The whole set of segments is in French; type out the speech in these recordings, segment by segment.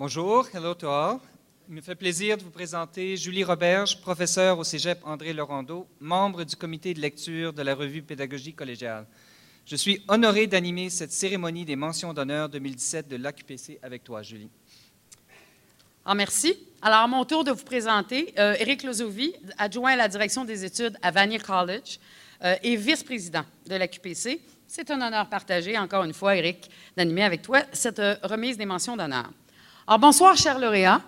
Bonjour, hello to all. Il me fait plaisir de vous présenter Julie Roberge, professeure au Cégep André Laurando, membre du comité de lecture de la revue Pédagogie collégiale. Je suis honoré d'animer cette cérémonie des mentions d'honneur 2017 de l'AQPC avec toi, Julie. Ah, merci. Alors, mon tour de vous présenter, euh, Éric adjoint à la direction des études à Vanier College euh, et vice-président de l'AQPC. C'est un honneur partagé, encore une fois, Éric, d'animer avec toi cette euh, remise des mentions d'honneur. Alors, bonsoir, chers lauréats.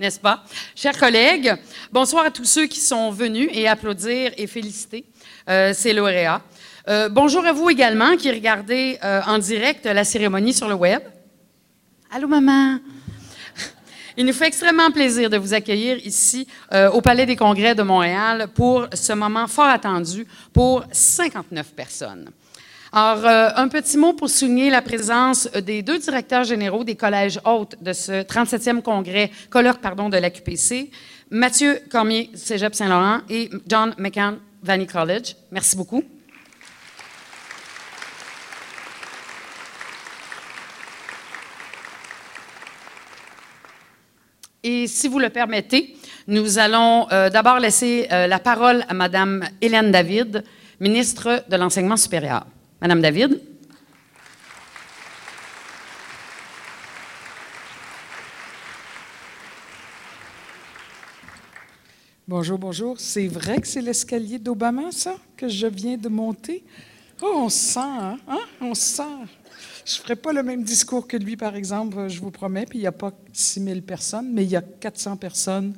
N'est-ce pas? Chers collègues, bonsoir à tous ceux qui sont venus et applaudir et féliciter euh, ces lauréats. Euh, bonjour à vous également qui regardez euh, en direct la cérémonie sur le web. Allô, maman? Il nous fait extrêmement plaisir de vous accueillir ici au Palais des Congrès de Montréal pour ce moment fort attendu pour 59 personnes. Alors, un petit mot pour souligner la présence des deux directeurs généraux des collèges hôtes de ce 37e congrès, colloque pardon, de l'AQPC, Mathieu Cormier, Cégep Saint-Laurent, et John McCann, Valley College. Merci beaucoup. Et si vous le permettez, nous allons euh, d'abord laisser euh, la parole à Mme Hélène David, ministre de l'Enseignement supérieur. Madame David. Bonjour, bonjour. C'est vrai que c'est l'escalier d'Obama, ça, que je viens de monter? Oh, on sent, hein? hein? On sent. Je ne ferai pas le même discours que lui, par exemple, je vous promets, puis il n'y a pas 6 000 personnes, mais il y a 400 personnes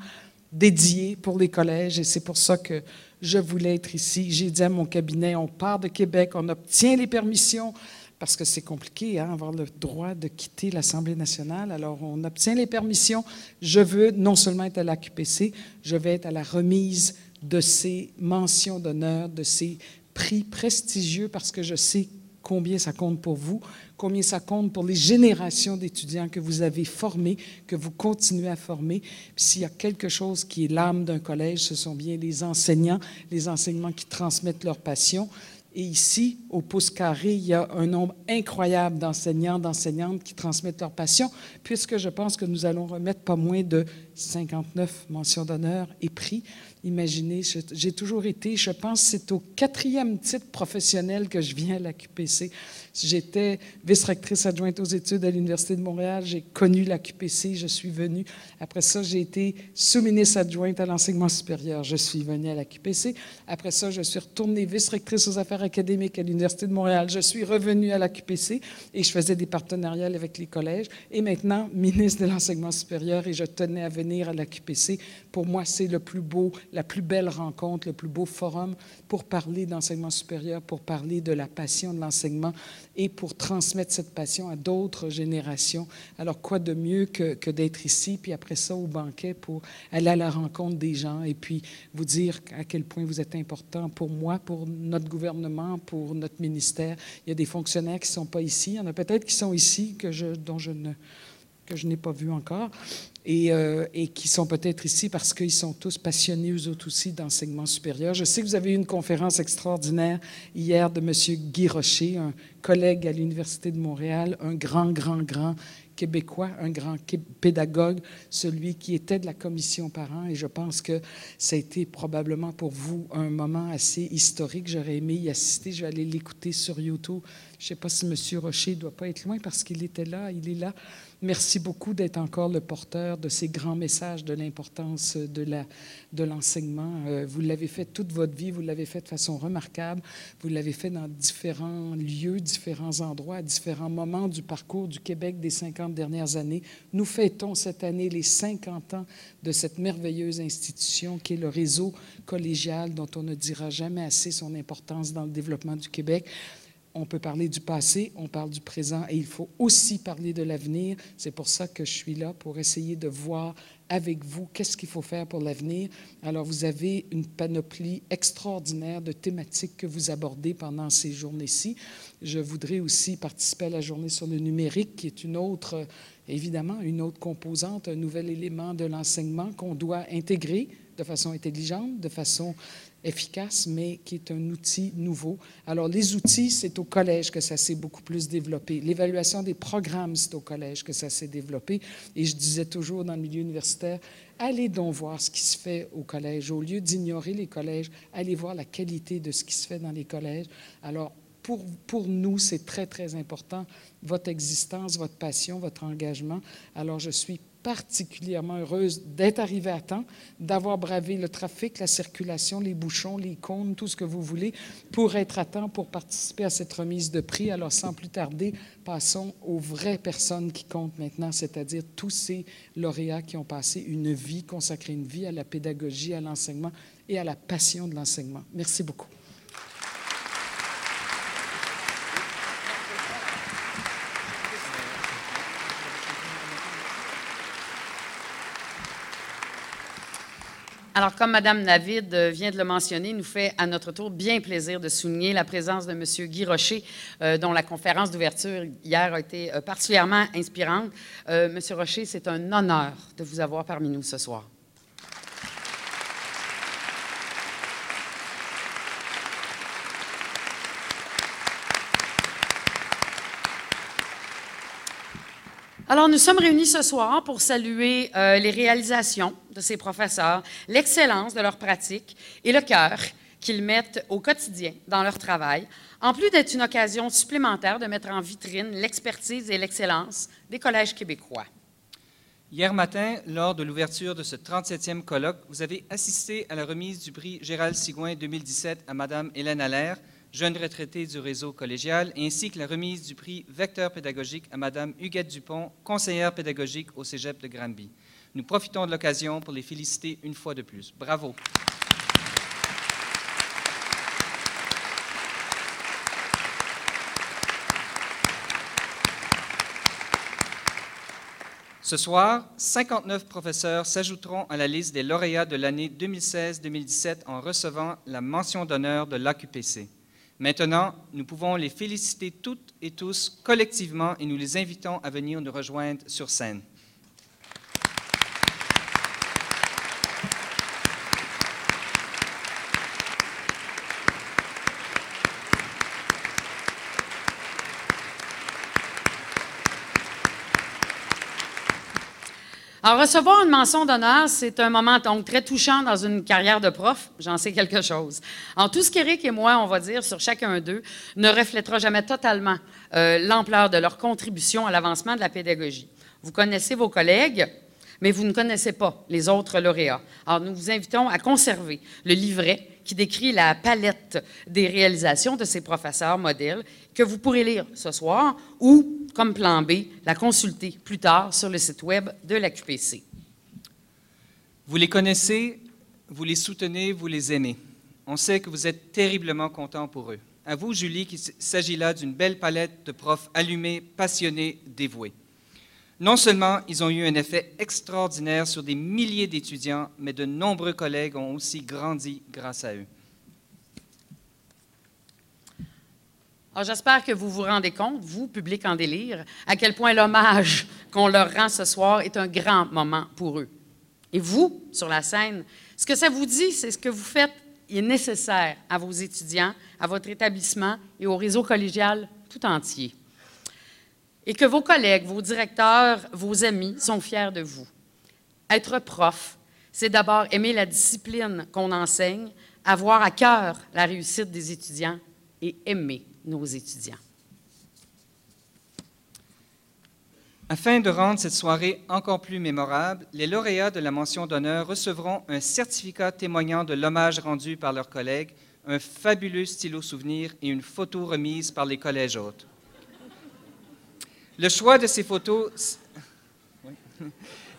dédiées pour les collèges, et c'est pour ça que je voulais être ici. J'ai dit à mon cabinet, on part de Québec, on obtient les permissions, parce que c'est compliqué, hein, avoir le droit de quitter l'Assemblée nationale. Alors, on obtient les permissions. Je veux non seulement être à l'AQPC, je vais être à la remise de ces mentions d'honneur, de ces prix prestigieux, parce que je sais combien ça compte pour vous, combien ça compte pour les générations d'étudiants que vous avez formés, que vous continuez à former. S'il y a quelque chose qui est l'âme d'un collège, ce sont bien les enseignants, les enseignements qui transmettent leur passion. Et ici, au pouce carré, il y a un nombre incroyable d'enseignants, d'enseignantes qui transmettent leur passion, puisque je pense que nous allons remettre pas moins de 59 mentions d'honneur et prix. Imaginez, j'ai toujours été, je pense c'est au quatrième titre professionnel que je viens à l'AQPC. J'étais vice-rectrice adjointe aux études à l'Université de Montréal, j'ai connu l'AQPC, je suis venue. Après ça, j'ai été sous-ministre adjointe à l'enseignement supérieur, je suis venue à l'AQPC. Après ça, je suis retournée vice-rectrice aux affaires académiques à l'Université de Montréal, je suis revenue à l'AQPC et je faisais des partenariats avec les collèges. Et maintenant, ministre de l'enseignement supérieur et je tenais à venir à l'AQPC. Pour moi, c'est le plus beau, la plus belle rencontre, le plus beau forum pour parler d'enseignement supérieur, pour parler de la passion de l'enseignement et pour transmettre cette passion à d'autres générations. Alors, quoi de mieux que, que d'être ici, puis après ça au banquet pour aller à la rencontre des gens et puis vous dire à quel point vous êtes important pour moi, pour notre gouvernement, pour notre ministère. Il y a des fonctionnaires qui ne sont pas ici. Il y en a peut-être qui sont ici que je, dont je ne que je n'ai pas vu encore, et, euh, et qui sont peut-être ici parce qu'ils sont tous passionnés, eux autres aussi, d'enseignement supérieur. Je sais que vous avez eu une conférence extraordinaire hier de M. Guy Rocher, un collègue à l'Université de Montréal, un grand, grand, grand québécois, un grand pédagogue, celui qui était de la commission parents, et je pense que ça a été probablement pour vous un moment assez historique. J'aurais aimé y assister. Je vais aller l'écouter sur YouTube. Je ne sais pas si M. Rocher ne doit pas être loin parce qu'il était là, il est là. Merci beaucoup d'être encore le porteur de ces grands messages de l'importance de l'enseignement. Euh, vous l'avez fait toute votre vie, vous l'avez fait de façon remarquable, vous l'avez fait dans différents lieux, différents endroits, à différents moments du parcours du Québec des 50 dernières années. Nous fêtons cette année les 50 ans de cette merveilleuse institution qui est le réseau collégial dont on ne dira jamais assez son importance dans le développement du Québec on peut parler du passé, on parle du présent et il faut aussi parler de l'avenir. C'est pour ça que je suis là, pour essayer de voir avec vous qu'est-ce qu'il faut faire pour l'avenir. Alors, vous avez une panoplie extraordinaire de thématiques que vous abordez pendant ces journées-ci. Je voudrais aussi participer à la journée sur le numérique, qui est une autre évidemment une autre composante, un nouvel élément de l'enseignement qu'on doit intégrer de façon intelligente, de façon efficace, mais qui est un outil nouveau. Alors, les outils, c'est au collège que ça s'est beaucoup plus développé. L'évaluation des programmes, c'est au collège que ça s'est développé. Et je disais toujours dans le milieu universitaire, allez donc voir ce qui se fait au collège. Au lieu d'ignorer les collèges, allez voir la qualité de ce qui se fait dans les collèges. Alors, pour, pour, nous, c'est très, très important, votre existence, votre passion, votre engagement. Alors, je suis particulièrement heureuse d'être arrivée à temps, d'avoir bravé le trafic, la circulation, les bouchons, les cônes, tout ce que vous voulez, pour être à temps, pour participer à cette remise de prix. Alors, sans plus tarder, passons aux vraies personnes qui comptent maintenant, c'est-à-dire tous ces lauréats qui ont passé une vie, consacré une vie à la pédagogie, à l'enseignement et à la passion de l'enseignement. Merci beaucoup. Alors, comme Mme David euh, vient de le mentionner, nous fait à notre tour bien plaisir de souligner la présence de M. Guy Rocher, euh, dont la conférence d'ouverture hier a été euh, particulièrement inspirante. Euh, M. Rocher, c'est un honneur de vous avoir parmi nous ce soir. Alors, nous sommes réunis ce soir pour saluer euh, les réalisations de ces professeurs, l'excellence de leur pratique et le cœur qu'ils mettent au quotidien dans leur travail, en plus d'être une occasion supplémentaire de mettre en vitrine l'expertise et l'excellence des collèges québécois. Hier matin, lors de l'ouverture de ce 37e colloque, vous avez assisté à la remise du prix Gérald Sigouin 2017 à Mme Hélène Allaire, jeune retraitée du réseau collégial, ainsi que la remise du prix Vecteur pédagogique à Mme Huguette Dupont, conseillère pédagogique au Cégep de Granby. Nous profitons de l'occasion pour les féliciter une fois de plus. Bravo. Ce soir, 59 professeurs s'ajouteront à la liste des lauréats de l'année 2016-2017 en recevant la mention d'honneur de l'AQPC. Maintenant, nous pouvons les féliciter toutes et tous collectivement et nous les invitons à venir nous rejoindre sur scène. Alors, recevoir une mention d'honneur, c'est un moment donc très touchant dans une carrière de prof. J'en sais quelque chose. En tout ce qu'Éric et moi, on va dire sur chacun d'eux, ne reflètera jamais totalement euh, l'ampleur de leur contribution à l'avancement de la pédagogie. Vous connaissez vos collègues, mais vous ne connaissez pas les autres lauréats. Alors, nous vous invitons à conserver le livret qui décrit la palette des réalisations de ces professeurs modèles que vous pourrez lire ce soir ou, comme plan B, la consulter plus tard sur le site web de l'AQPC. Vous les connaissez, vous les soutenez, vous les aimez. On sait que vous êtes terriblement content pour eux. À vous, Julie, qu'il s'agit là d'une belle palette de profs allumés, passionnés, dévoués. Non seulement ils ont eu un effet extraordinaire sur des milliers d'étudiants, mais de nombreux collègues ont aussi grandi grâce à eux. Alors, j'espère que vous vous rendez compte, vous, public en délire, à quel point l'hommage qu'on leur rend ce soir est un grand moment pour eux. Et vous, sur la scène, ce que ça vous dit, c'est ce que vous faites est nécessaire à vos étudiants, à votre établissement et au réseau collégial tout entier et que vos collègues, vos directeurs, vos amis sont fiers de vous. Être prof, c'est d'abord aimer la discipline qu'on enseigne, avoir à cœur la réussite des étudiants et aimer nos étudiants. Afin de rendre cette soirée encore plus mémorable, les lauréats de la mention d'honneur recevront un certificat témoignant de l'hommage rendu par leurs collègues, un fabuleux stylo souvenir et une photo remise par les collèges hôtes. Le choix de ces photos,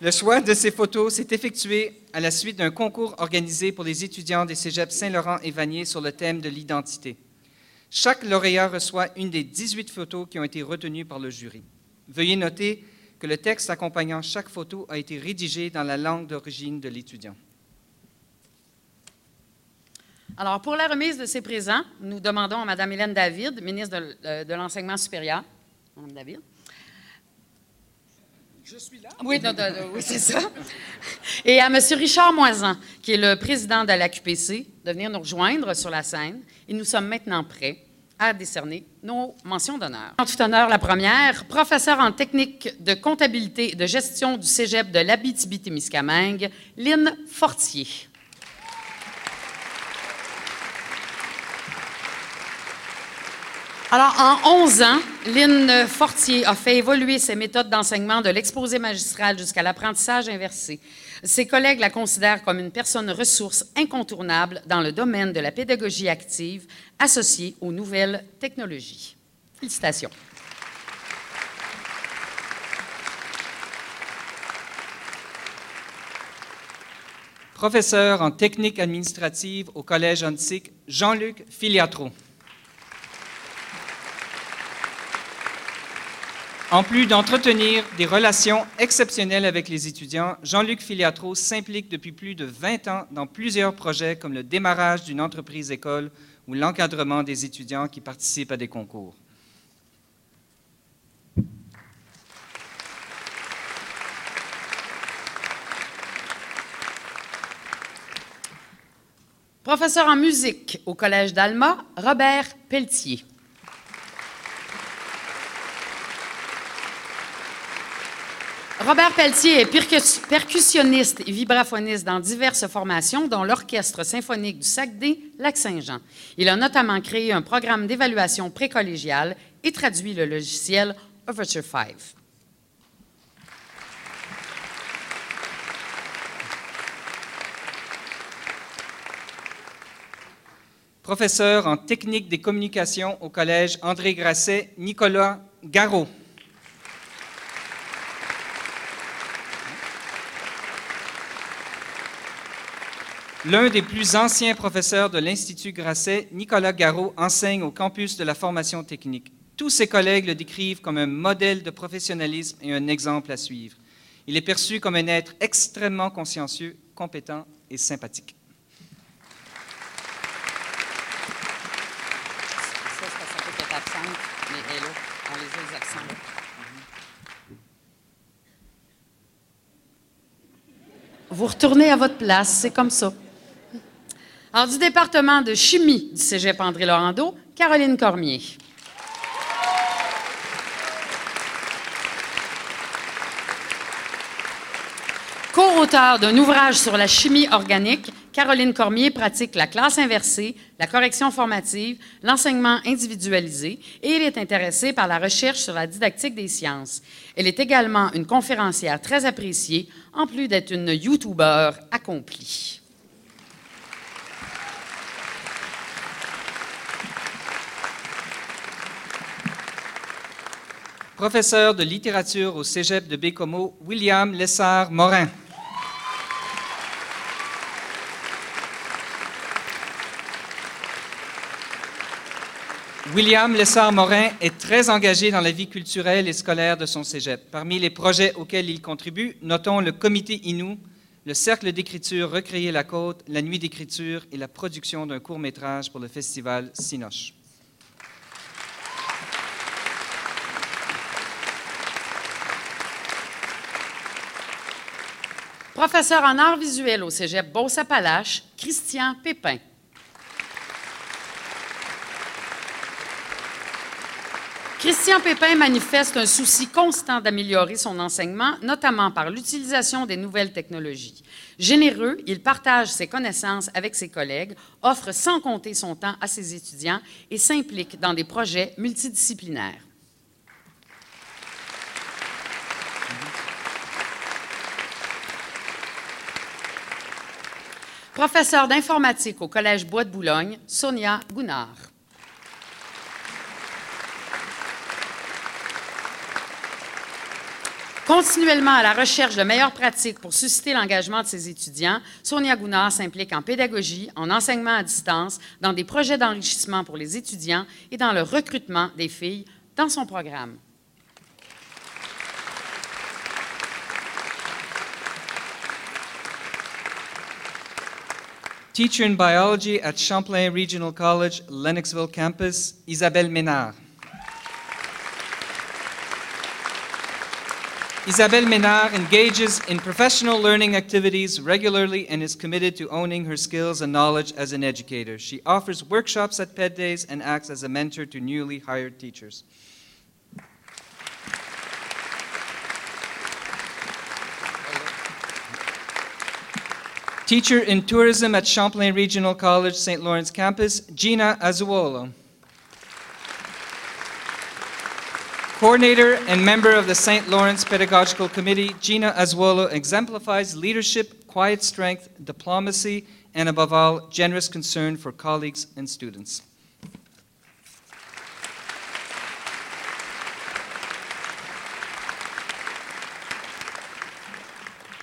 le choix de ces photos s'est effectué à la suite d'un concours organisé pour les étudiants des cégeps Saint-Laurent et Vanier sur le thème de l'identité. Chaque lauréat reçoit une des 18 photos qui ont été retenues par le jury. Veuillez noter que le texte accompagnant chaque photo a été rédigé dans la langue d'origine de l'étudiant. Alors, pour la remise de ces présents, nous demandons à Mme Hélène David, ministre de, de l'Enseignement supérieur, Je suis là. Oui, non, non, non, oui, c'est ça. Et à M. Richard Moisan, qui est le président de la QPC, de venir nous rejoindre sur la scène. Et nous sommes maintenant prêts à décerner nos mentions d'honneur. En tout honneur, la première, professeur en technique de comptabilité et de gestion du cégep de l'Abitibi-Témiscamingue, Lynn Fortier. Alors, en 11 ans, Lynn Fortier a fait évoluer ses méthodes d'enseignement de l'exposé magistral jusqu'à l'apprentissage inversé. Ses collègues la considèrent comme une personne ressource incontournable dans le domaine de la pédagogie active associée aux nouvelles technologies. Félicitations. Professeur en technique administrative au Collège antique, Jean-Luc Filiatro. En plus d'entretenir des relations exceptionnelles avec les étudiants, Jean-Luc Filiatro s'implique depuis plus de 20 ans dans plusieurs projets comme le démarrage d'une entreprise école ou l'encadrement des étudiants qui participent à des concours. Professeur en musique au Collège d'Alma, Robert Pelletier. Robert Pelletier est percussionniste et vibraphoniste dans diverses formations, dont l'Orchestre symphonique du Saguenay, Lac-Saint-Jean. Il a notamment créé un programme d'évaluation précollégiale et traduit le logiciel Overture 5. Professeur en technique des communications au Collège André Grasset, Nicolas Garot. L'un des plus anciens professeurs de l'Institut Grasset, Nicolas Garot, enseigne au campus de la formation technique. Tous ses collègues le décrivent comme un modèle de professionnalisme et un exemple à suivre. Il est perçu comme un être extrêmement consciencieux, compétent et sympathique. Vous retournez à votre place, c'est comme ça. Alors, du département de chimie du cégep André Laurando, Caroline Cormier. Co-auteur d'un ouvrage sur la chimie organique, Caroline Cormier pratique la classe inversée, la correction formative, l'enseignement individualisé et elle est intéressée par la recherche sur la didactique des sciences. Elle est également une conférencière très appréciée, en plus d'être une YouTuber accomplie. Professeur de littérature au Cégep de Bécomo, William Lessard-Morin. William Lessard-Morin est très engagé dans la vie culturelle et scolaire de son cégep. Parmi les projets auxquels il contribue, notons le Comité Inou, le Cercle d'écriture Recréer la Côte, la Nuit d'écriture et la production d'un court-métrage pour le festival Sinoche. Professeur en arts visuels au cégep Beauce-Appalaches, Christian Pépin. Christian Pépin manifeste un souci constant d'améliorer son enseignement, notamment par l'utilisation des nouvelles technologies. Généreux, il partage ses connaissances avec ses collègues, offre sans compter son temps à ses étudiants et s'implique dans des projets multidisciplinaires. Professeur d'informatique au Collège Bois de Boulogne, Sonia Gounard. Continuellement à la recherche de meilleures pratiques pour susciter l'engagement de ses étudiants, Sonia Gounard s'implique en pédagogie, en enseignement à distance, dans des projets d'enrichissement pour les étudiants et dans le recrutement des filles dans son programme. Teacher in biology at Champlain Regional College, Lennoxville campus, Isabelle Ménard. Isabelle Ménard engages in professional learning activities regularly and is committed to owning her skills and knowledge as an educator. She offers workshops at PED Days and acts as a mentor to newly hired teachers. Teacher in tourism at Champlain Regional College, St. Lawrence campus, Gina Azuolo. Coordinator and member of the St. Lawrence Pedagogical Committee, Gina Azuolo exemplifies leadership, quiet strength, diplomacy, and above all, generous concern for colleagues and students.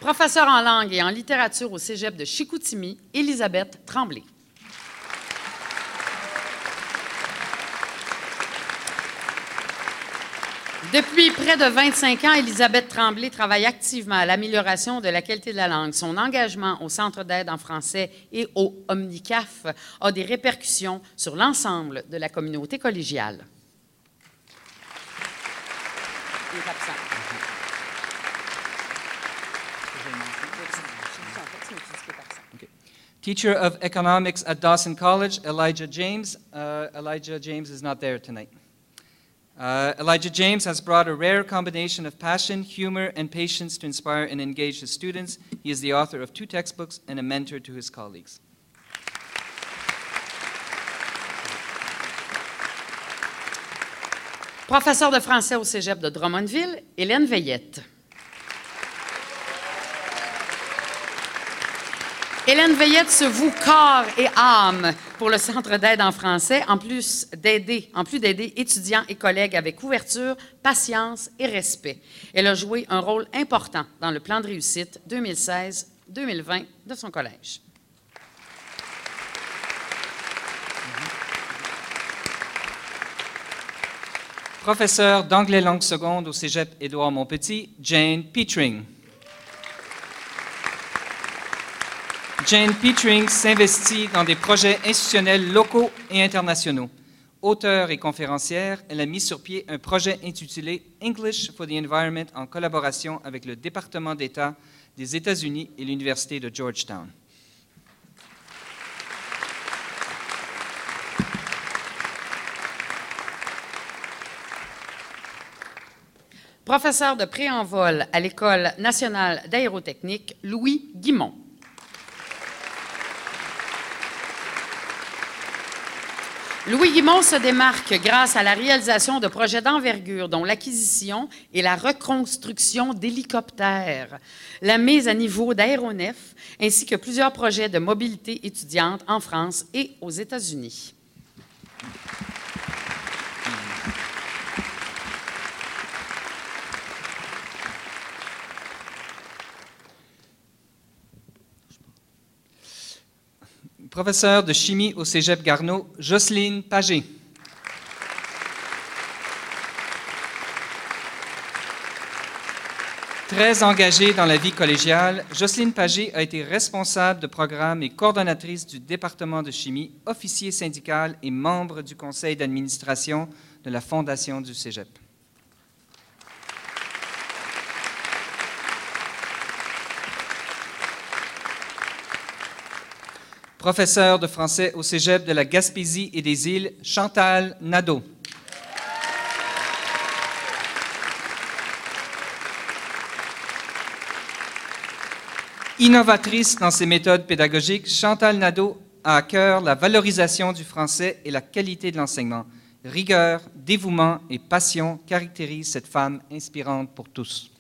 Professeure en langue et en littérature au cégep de Chicoutimi, Elisabeth Tremblay. Depuis près de 25 ans, Elisabeth Tremblay travaille activement à l'amélioration de la qualité de la langue. Son engagement au Centre d'aide en français et au Omnicaf a des répercussions sur l'ensemble de la communauté collégiale. Il. Teacher of economics at Dawson College, Elijah James. Uh, Elijah James is not there tonight. Uh, Elijah James has brought a rare combination of passion, humor, and patience to inspire and engage his students. He is the author of two textbooks and a mentor to his colleagues. Professeur de français au cégep de Drummondville, Hélène Veillette. Hélène Veillette se voue corps et âme pour le Centre d'aide en français, en plus d'aider, en plus d'aider étudiants et collègues avec ouverture, patience et respect. Elle a joué un rôle important dans le plan de réussite 2016-2020 de son collège. Professeur d'anglais langue seconde au cégep Édouard Montpetit, Jane Petring. Jane Petring s'investit dans des projets institutionnels locaux et internationaux. Auteure et conférencière, elle a mis sur pied un projet intitulé English for the Environment en collaboration avec le département d'État des États-Unis et l'Université de Georgetown. Professeur de pré-envol à l'École nationale d'aérotechnique, Louis Guimont. Louis Guimont se démarque grâce à la réalisation de projets d'envergure, dont l'acquisition et la reconstruction d'hélicoptères, la mise à niveau d'aéronefs, ainsi que plusieurs projets de mobilité étudiante en France et aux États-Unis. Professeur de chimie au Cégep Garneau, Jocelyne Pagé. Très engagée dans la vie collégiale, Jocelyne Pagé a été responsable de programme et coordonnatrice du département de chimie, officier syndical et membre du conseil d'administration de la Fondation du Cégep. Professeur de français au Cégep de la Gaspésie et des îles, Chantal Nadeau. Innovatrice dans ses méthodes pédagogiques, Chantal Nadeau a à cœur la valorisation du français et la qualité de l'enseignement. Rigueur, dévouement et passion caractérisent cette femme inspirante pour tous.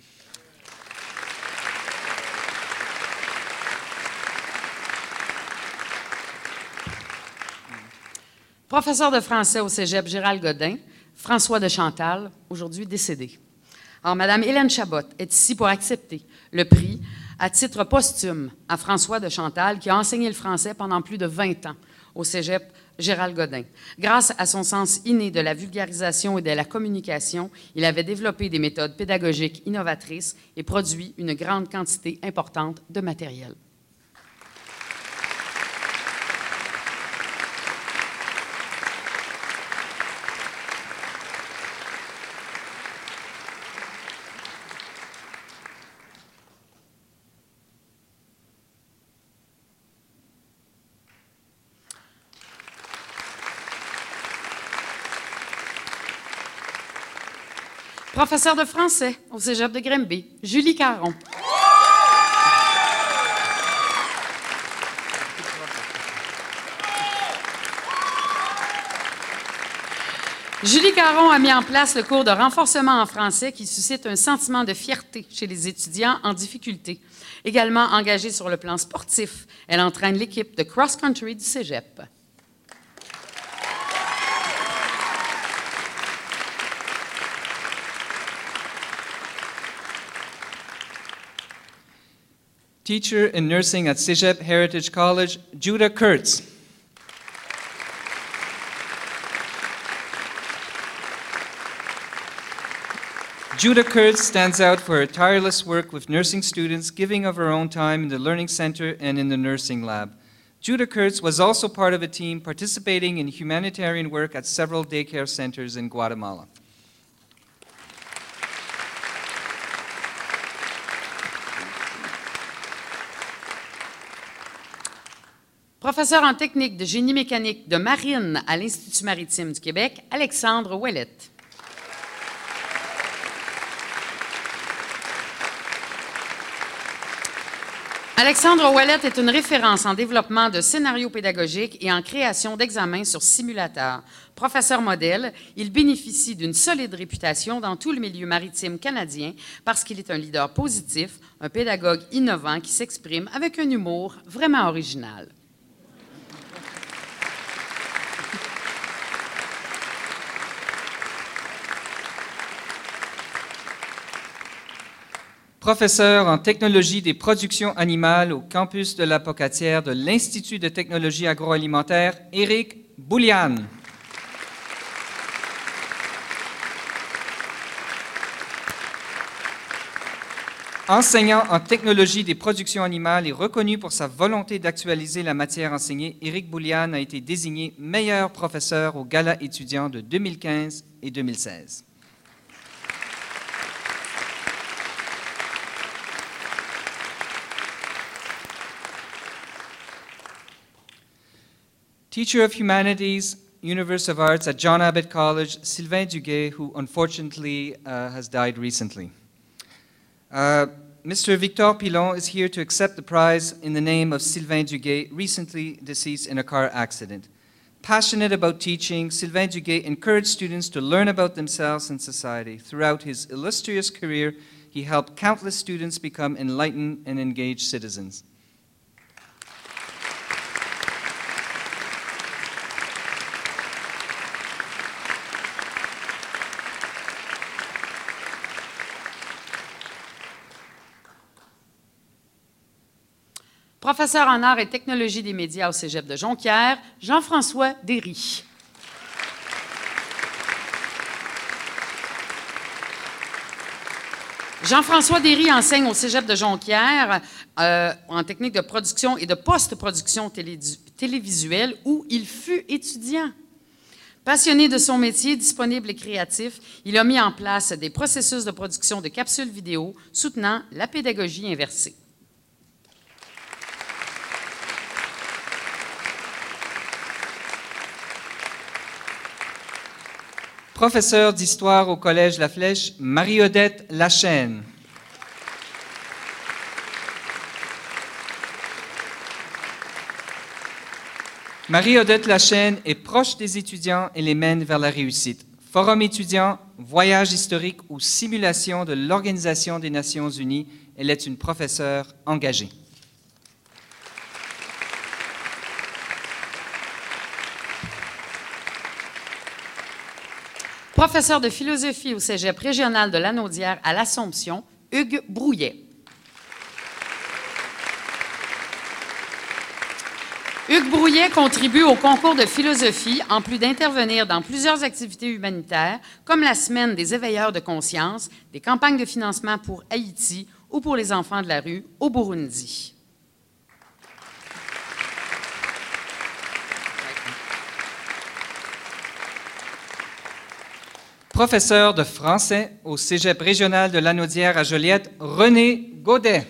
Professeur de français au cégep Gérald Godin, François de Chantal, aujourd'hui décédé. Alors, Madame Hélène Chabot est ici pour accepter le prix à titre posthume à François de Chantal, qui a enseigné le français pendant plus de 20 ans au cégep Gérald Godin. Grâce à son sens inné de la vulgarisation et de la communication, il avait développé des méthodes pédagogiques innovatrices et produit une grande quantité importante de matériel. Professeur de français au cégep de Grimby, Julie Caron. Julie Caron a mis en place le cours de renforcement en français qui suscite un sentiment de fierté chez les étudiants en difficulté. Également engagée sur le plan sportif, elle entraîne l'équipe de cross-country du cégep. Teacher in nursing at Cégep Heritage College, Judah Kurtz. Judah Kurtz stands out for her tireless work with nursing students, giving of her own time in the Learning Center and in the nursing lab. Judah Kurtz was also part of a team participating in humanitarian work at several daycare centers in Guatemala. Professeur en technique de génie mécanique de marine à l'Institut maritime du Québec, Alexandre Ouellette. Alexandre Ouellette est une référence en développement de scénarios pédagogiques et en création d'examens sur simulateur. Professeur modèle, il bénéficie d'une solide réputation dans tout le milieu maritime canadien parce qu'il est un leader positif, un pédagogue innovant qui s'exprime avec un humour vraiment original. Professeur en technologie des productions animales au campus de la Pocatière de l'Institut de technologie agroalimentaire, Éric Boulian. Enseignant en technologie des productions animales et reconnu pour sa volonté d'actualiser la matière enseignée, Éric Boulian a été désigné meilleur professeur au gala étudiant de 2015 et 2016. Teacher of Humanities, Universe of Arts at John Abbott College, Sylvain Duguay, who unfortunately uh, has died recently. Uh, Mr. Victor Pilon is here to accept the prize in the name of Sylvain Duguay, recently deceased in a car accident. Passionate about teaching, Sylvain Duguay encouraged students to learn about themselves and society. Throughout his illustrious career, he helped countless students become enlightened and engaged citizens. Professeur en arts et technologie des médias au Cégep de Jonquière, Jean-François Derry. Jean-François Derry enseigne au Cégep de Jonquière euh, en technique de production et de post-production télévisuelle où il fut étudiant. Passionné de son métier, disponible et créatif, il a mis en place des processus de production de capsules vidéo soutenant la pédagogie inversée. Professeur d'histoire au Collège La Flèche, Marie-Odette Lachaine. Marie-Odette Lachaine est proche des étudiants et les mène vers la réussite. Forum étudiant, voyage historique ou simulation de l'Organisation des Nations Unies, elle est une professeure engagée. Professeur de philosophie au Cégep régional de Lanaudière à l'Assomption, Hugues Brouillet. Hugues Brouillet contribue au concours de philosophie en plus d'intervenir dans plusieurs activités humanitaires comme la Semaine des éveilleurs de conscience, des campagnes de financement pour Haïti ou pour les enfants de la rue au Burundi. Professeur de français au Cégep régional de Lanaudière à Joliette, René Godet.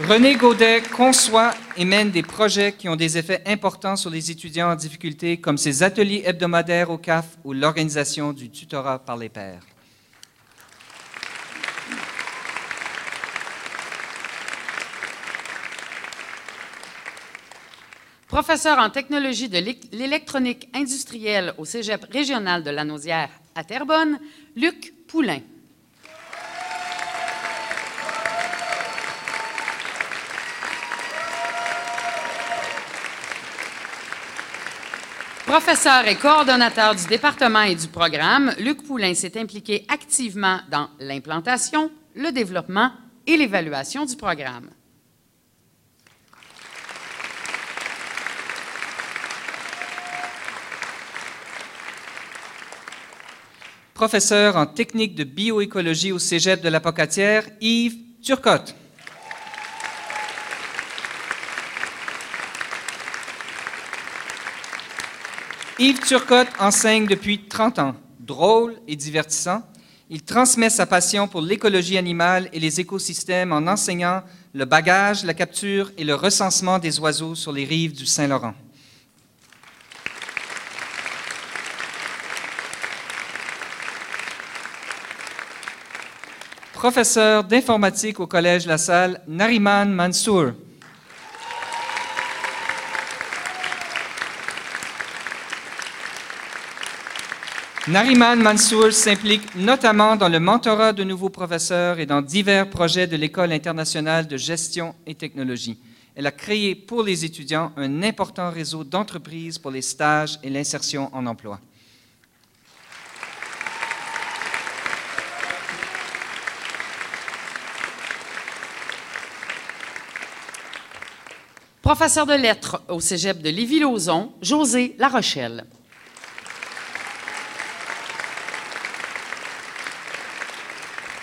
René Gaudet conçoit et mène des projets qui ont des effets importants sur les étudiants en difficulté, comme ses ateliers hebdomadaires au CAF ou l'organisation du tutorat par les pairs. Professeur en technologie de l'électronique industrielle au Cégep régional de Lanaudière à Terrebonne, Luc Poulain. Professeur et coordonnateur du département et du programme, Luc Poulain s'est impliqué activement dans l'implantation, le développement et l'évaluation du programme. Professeur en technique de bioécologie au Cégep de la Pocatière, Yves Turcotte. Yves Turcotte enseigne depuis 30 ans. Drôle et divertissant, il transmet sa passion pour l'écologie animale et les écosystèmes en enseignant le bagage, la capture et le recensement des oiseaux sur les rives du Saint-Laurent. Professeur d'informatique au Collège La Salle, Nariman Mansour. Nariman Mansour s'implique notamment dans le mentorat de nouveaux professeurs et dans divers projets de l'École internationale de gestion et technologie. Elle a créé pour les étudiants un important réseau d'entreprises pour les stages et l'insertion en emploi. Professeur de lettres au cégep de Lévis-Lauzon, José Larochelle.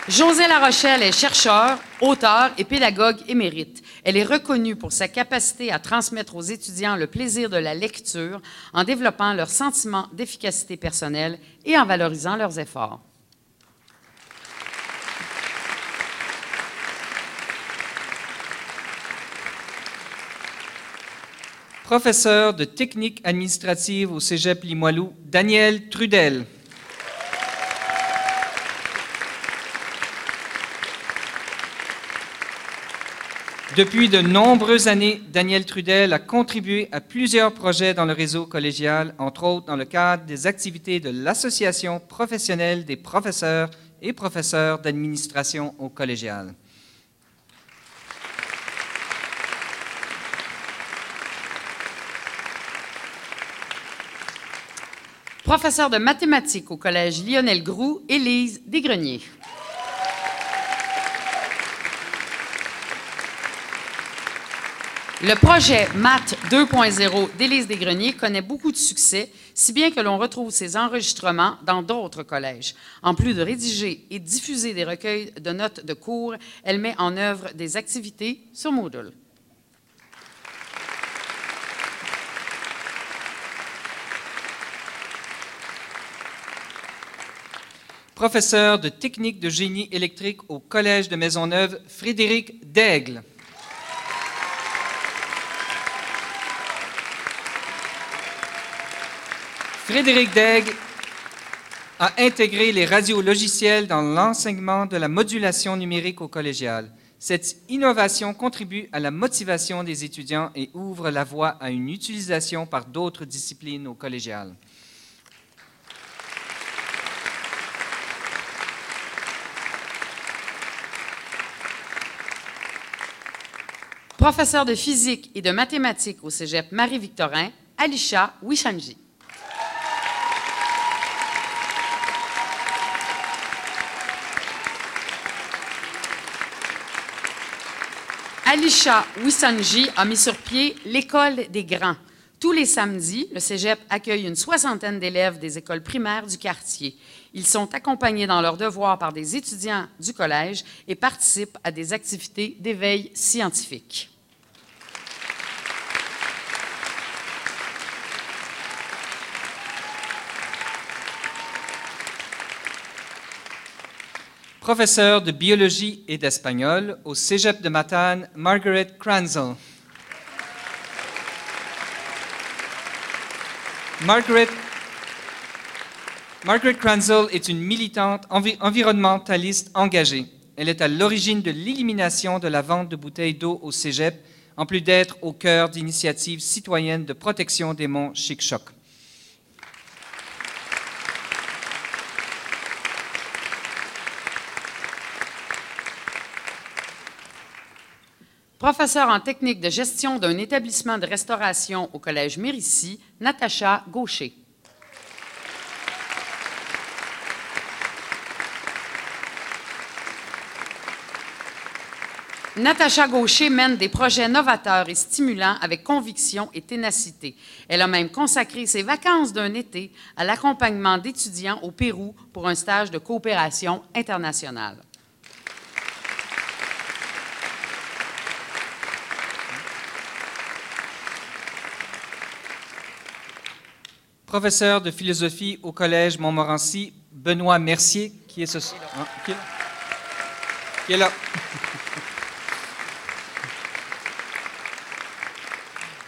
José Larochelle est chercheur, auteur et pédagogue émérite. Elle est reconnue pour sa capacité à transmettre aux étudiants le plaisir de la lecture en développant leur sentiment d'efficacité personnelle et en valorisant leurs efforts. Professeur de technique administrative au Cégep Limoilou, Daniel Trudel. Depuis de nombreuses années, Daniel Trudel a contribué à plusieurs projets dans le réseau collégial, entre autres dans le cadre des activités de l'Association professionnelle des professeurs et professeurs d'administration au collégial. Professeur de mathématiques au Collège Lionel Groux, Élise Desgreniers. Le projet Math 2.0 d'Élise Desgreniers connaît beaucoup de succès, si bien que l'on retrouve ses enregistrements dans d'autres collèges. En plus de rédiger et diffuser des recueils de notes de cours, elle met en œuvre des activités sur Moodle. Professeur de technique de génie électrique au Collège de Maisonneuve, Frédéric Daigle. Frédéric Daigle a intégré les radiologiciels dans l'enseignement de la modulation numérique au collégial. Cette innovation contribue à la motivation des étudiants et ouvre la voie à une utilisation par d'autres disciplines au collégial. Professeur de physique et de mathématiques au cégep Marie-Victorin, Alisha Wishanji. Alisha Wisanji a mis sur pied l'école des grands. Tous les samedis, le cégep accueille une soixantaine d'élèves des écoles primaires du quartier. Ils sont accompagnés dans leurs devoirs par des étudiants du collège et participent à des activités d'éveil scientifique. Professeur de biologie et d'espagnol au Cégep de Matane, Margaret Kranzel. Margaret, Margaret Kranzel est une militante environnementaliste engagée. Elle est à l'origine de l'élimination de la vente de bouteilles d'eau au Cégep, en plus d'être au cœur d'initiatives citoyennes de protection des monts Chic-Choc. Professeure en technique de gestion d'un établissement de restauration au Collège Mérissi, Natacha Gaucher. Natacha Gaucher mène des projets novateurs et stimulants avec conviction et ténacité. Elle a même consacré ses vacances d'un été à l'accompagnement d'étudiants au Pérou pour un stage de coopération internationale. Professeur de philosophie au Collège Montmorency, Benoît Mercier, qui est ce... Hein, là?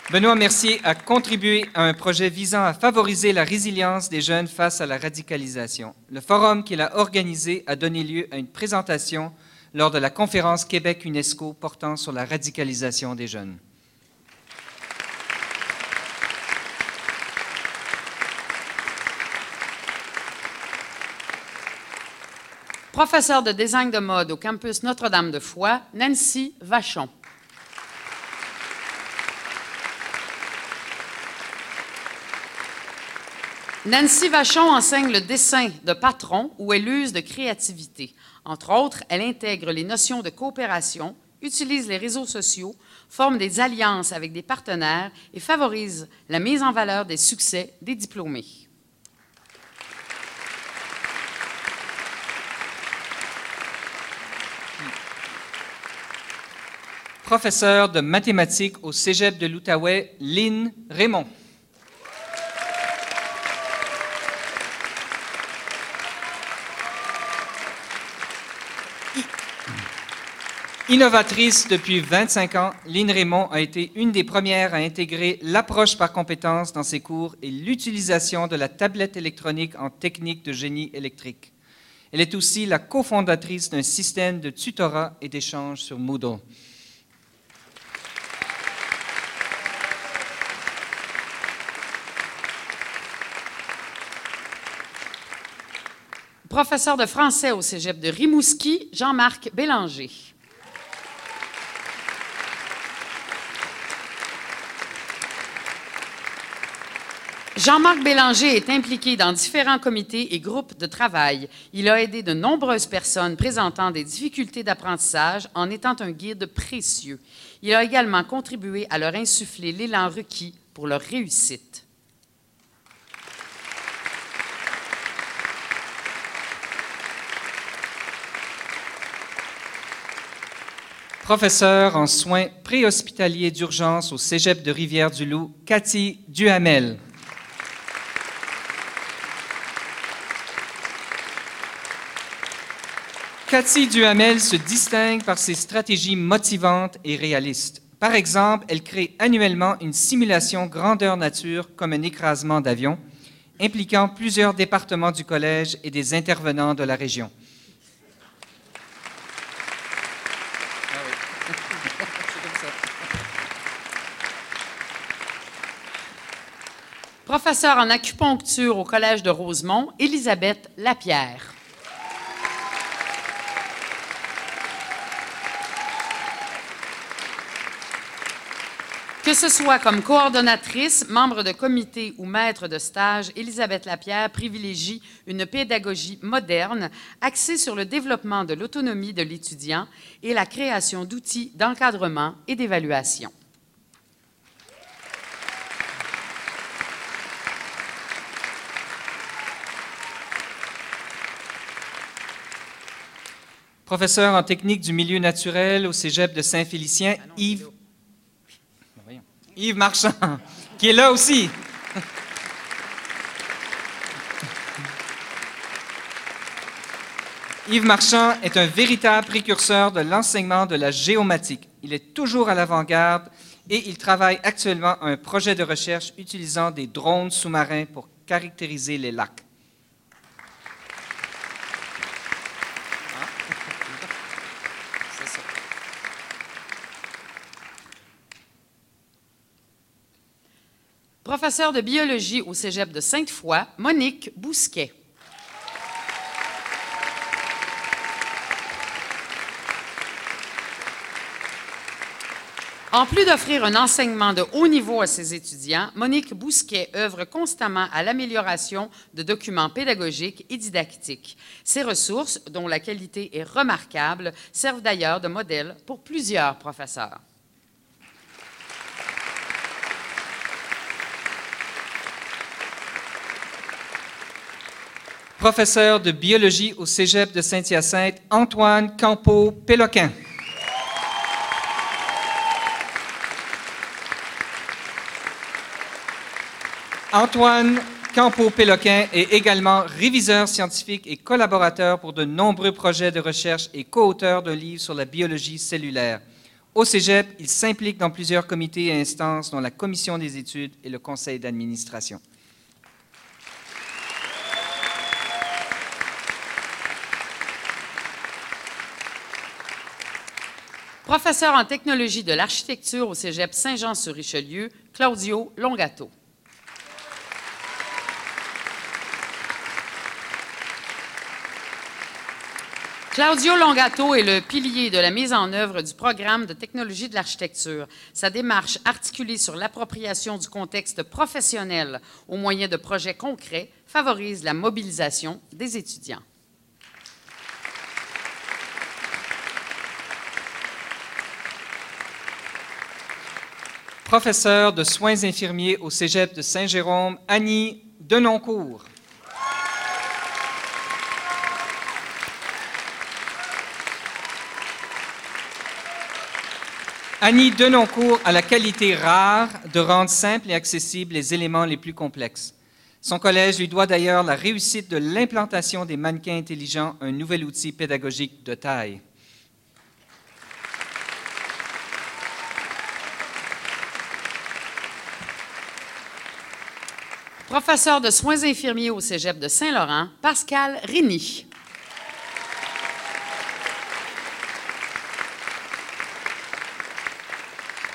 Benoît Mercier a contribué à un projet visant à favoriser la résilience des jeunes face à la radicalisation. Le forum qu'il a organisé a donné lieu à une présentation lors de la conférence Québec-UNESCO portant sur la radicalisation des jeunes. Professeur de design de mode au campus Notre-Dame-de-Foix, Nancy Vachon. Nancy Vachon enseigne le dessin de patron où elle use de créativité. Entre autres, elle intègre les notions de coopération, utilise les réseaux sociaux, forme des alliances avec des partenaires et favorise la mise en valeur des succès des diplômés. Professeur de mathématiques au Cégep de l'Outaouais, Lynn Raymond. Innovatrice depuis 25 ans, Lynn Raymond a été une des premières à intégrer l'approche par compétences dans ses cours et l'utilisation de la tablette électronique en technique de génie électrique. Elle est aussi la cofondatrice d'un système de tutorat et d'échange sur Moodle. Professeur de français au cégep de Rimouski, Jean-Marc Bélanger. Jean-Marc Bélanger est impliqué dans différents comités et groupes de travail. Il a aidé de nombreuses personnes présentant des difficultés d'apprentissage en étant un guide précieux. Il a également contribué à leur insuffler l'élan requis pour leur réussite. Professeur en soins préhospitaliers d'urgence au Cégep de Rivière-du-Loup, Cathy Duhamel. Cathy Duhamel se distingue par ses stratégies motivantes et réalistes. Par exemple, elle crée annuellement une simulation grandeur nature comme un écrasement d'avion, impliquant plusieurs départements du collège et des intervenants de la région. Professeure en acupuncture au Collège de Rosemont, Elisabeth Lapierre. Que ce soit comme coordonnatrice, membre de comité ou maître de stage, Elisabeth Lapierre privilégie une pédagogie moderne axée sur le développement de l'autonomie de l'étudiant et la création d'outils d'encadrement et d'évaluation. Professeur en technique du milieu naturel au Cégep de Saint-Félicien, Yves Yves Marchand, qui est là aussi. Yves Marchand est un véritable précurseur de l'enseignement de la géomatique. Il est toujours à l'avant-garde et il travaille actuellement à un projet de recherche utilisant des drones sous-marins pour caractériser les lacs. Professeure de biologie au cégep de Sainte-Foy, Monique Bousquet. En plus d'offrir un enseignement de haut niveau à ses étudiants, Monique Bousquet œuvre constamment à l'amélioration de documents pédagogiques et didactiques. Ses ressources, dont la qualité est remarquable, servent d'ailleurs de modèle pour plusieurs professeurs. Professeur de biologie au Cégep de Saint-Hyacinthe, Antoine Campo-Péloquin. Antoine Campo-Péloquin est également réviseur scientifique et collaborateur pour de nombreux projets de recherche et co-auteur d'un livre sur la biologie cellulaire. Au Cégep, il s'implique dans plusieurs comités et instances, dont la commission des études et le conseil d'administration. Professeur en technologie de l'architecture au Cégep Saint-Jean-sur-Richelieu, Claudio Longato. Claudio Longato est le pilier de la mise en œuvre du programme de technologie de l'architecture. Sa démarche articulée sur l'appropriation du contexte professionnel au moyen de projets concrets favorise la mobilisation des étudiants. Professeur de soins infirmiers au Cégep de Saint-Jérôme, Annie Denoncourt. Annie Denoncourt a la qualité rare de rendre simples et accessibles les éléments les plus complexes. Son collège lui doit d'ailleurs la réussite de l'implantation des mannequins intelligents, un nouvel outil pédagogique de taille. Professeur de soins infirmiers au Cégep de Saint-Laurent, Pascal Rini.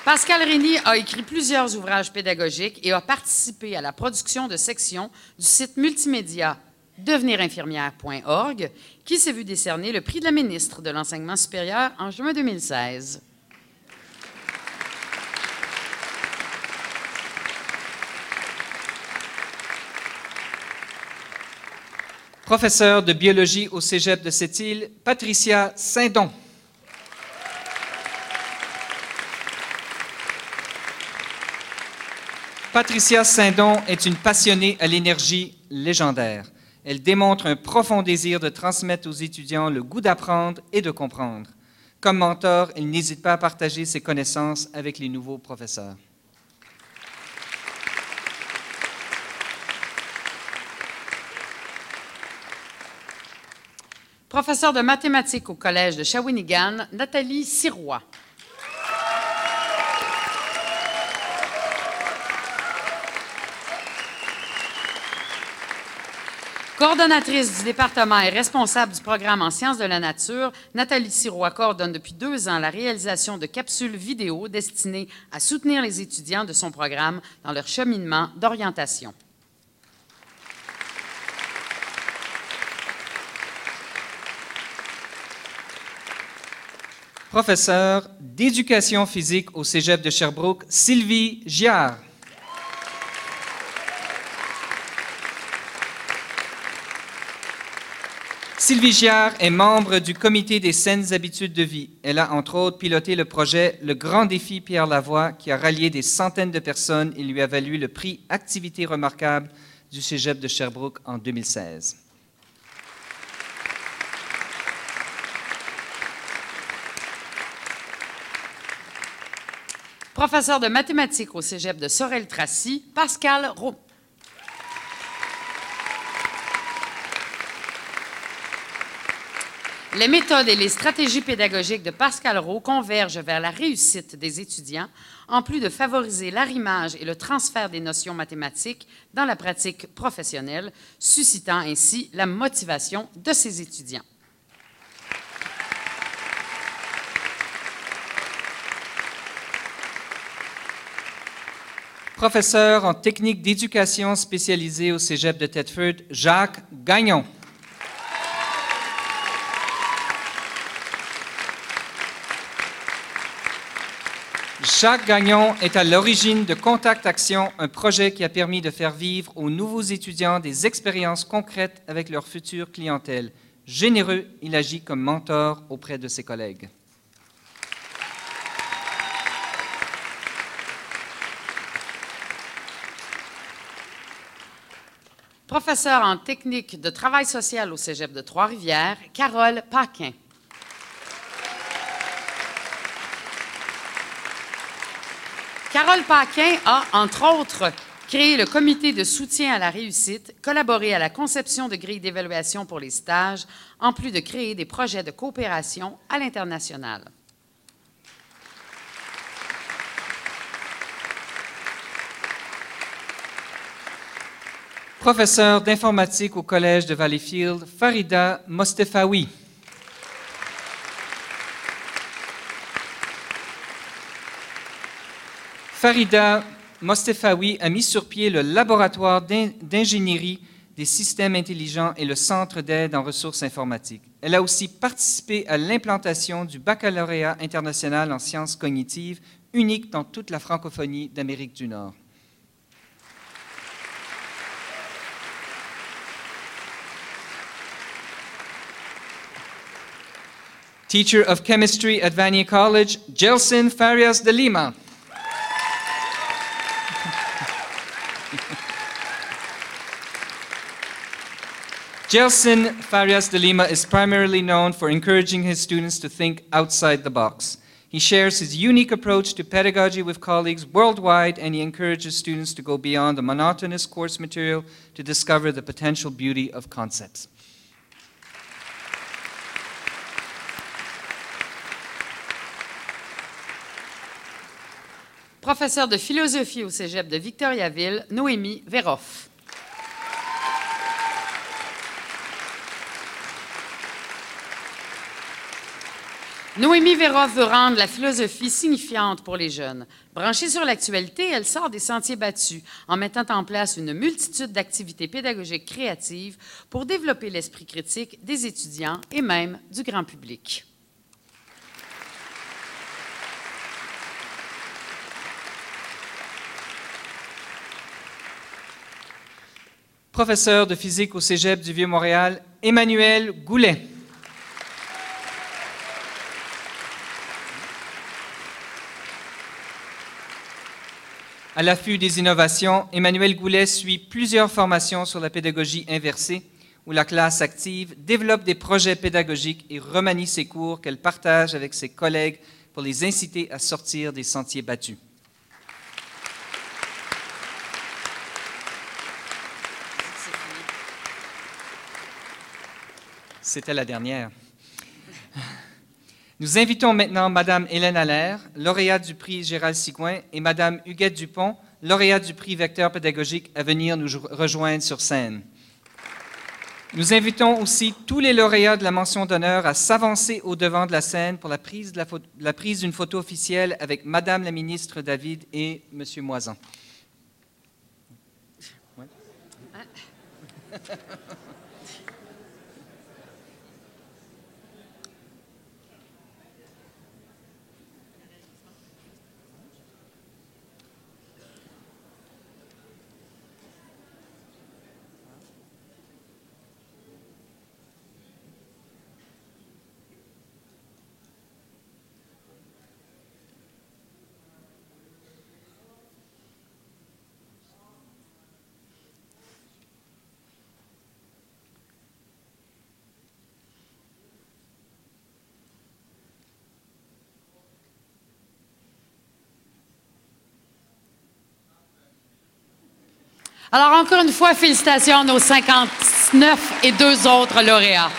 Pascal Rény a écrit plusieurs ouvrages pédagogiques et a participé à la production de sections du site multimédia devenirinfirmière.org, qui s'est vu décerner le prix de la ministre de l'Enseignement supérieur en juin 2016. Professeur de biologie au Cégep de Sept-Îles, Patricia Saint-Don. Patricia Saint-Don est une passionnée à l'énergie légendaire. Elle démontre un profond désir de transmettre aux étudiants le goût d'apprendre et de comprendre. Comme mentor, elle n'hésite pas à partager ses connaissances avec les nouveaux professeurs. Professeur de mathématiques au Collège de Shawinigan, Nathalie Sirois. Coordonnatrice du département et responsable du programme en sciences de la nature, Nathalie Sirois coordonne depuis deux ans la réalisation de capsules vidéo destinées à soutenir les étudiants de son programme dans leur cheminement d'orientation. Professeur d'éducation physique au Cégep de Sherbrooke, Sylvie Giard. Sylvie Giard est membre du comité des saines habitudes de vie. Elle a entre autres piloté le projet Le Grand Défi Pierre Lavoie qui a rallié des centaines de personnes et lui a valu le prix Activité remarquable du Cégep de Sherbrooke en 2016. Professeur de mathématiques au Cégep de Sorel-Tracy, Pascal Roux. Les méthodes et les stratégies pédagogiques de Pascal Rowe convergent vers la réussite des étudiants, en plus de favoriser l'arrimage et le transfert des notions mathématiques dans la pratique professionnelle, suscitant ainsi la motivation de ces étudiants. Professeur en technique d'éducation spécialisé au Cégep de Thetford, Jacques Gagnon. Jacques Gagnon est à l'origine de Contact Action, un projet qui a permis de faire vivre aux nouveaux étudiants des expériences concrètes avec leur future clientèle. Généreux, il agit comme mentor auprès de ses collègues. Professeur en technique de travail social au Cégep de Trois-Rivières, Carole Paquin. Carole Paquin a, entre autres, créé le comité de soutien à la réussite, collaboré à la conception de grilles d'évaluation pour les stages, en plus de créer des projets de coopération à l'international. Professeur d'informatique au Collège de Valleyfield, Farida Mostefawi. Farida Mostefawi a mis sur pied le laboratoire d'ingénierie des systèmes intelligents et le centre d'aide en ressources informatiques. Elle a aussi participé à l'implantation du baccalauréat international en sciences cognitives, unique dans toute la francophonie d'Amérique du Nord. Teacher of Chemistry at Vanier College, Gelson Farias de Lima. Gelson Farias de Lima is primarily known for encouraging his students to think outside the box. He shares his unique approach to pedagogy with colleagues worldwide, and he encourages students to go beyond the monotonous course material to discover the potential beauty of concepts. Professeur de philosophie au cégep de Victoriaville, Noémie Véroff. Noémie Véroff veut rendre la philosophie signifiante pour les jeunes. Branchée sur l'actualité, elle sort des sentiers battus en mettant en place une multitude d'activités pédagogiques créatives pour développer l'esprit critique des étudiants et même du grand public. Professeur de physique au Cégep du Vieux-Montréal, Emmanuel Goulet. À l'affût des innovations, Emmanuel Goulet suit plusieurs formations sur la pédagogie inversée, où la classe active développe des projets pédagogiques et remanie ses cours qu'elle partage avec ses collègues pour les inciter à sortir des sentiers battus. C'était la dernière. Nous invitons maintenant Madame Hélène Allaire, lauréate du prix Gérald Sigouin, et Madame Huguette Dupont, lauréate du prix Vecteur pédagogique, à venir nous rejoindre sur scène. Nous invitons aussi tous les lauréats de la mention d'honneur à s'avancer au devant de la scène pour la prise d'une photo officielle avec Madame la ministre David et Monsieur Moisan. Alors, encore une fois, félicitations à nos 59 et deux autres lauréats.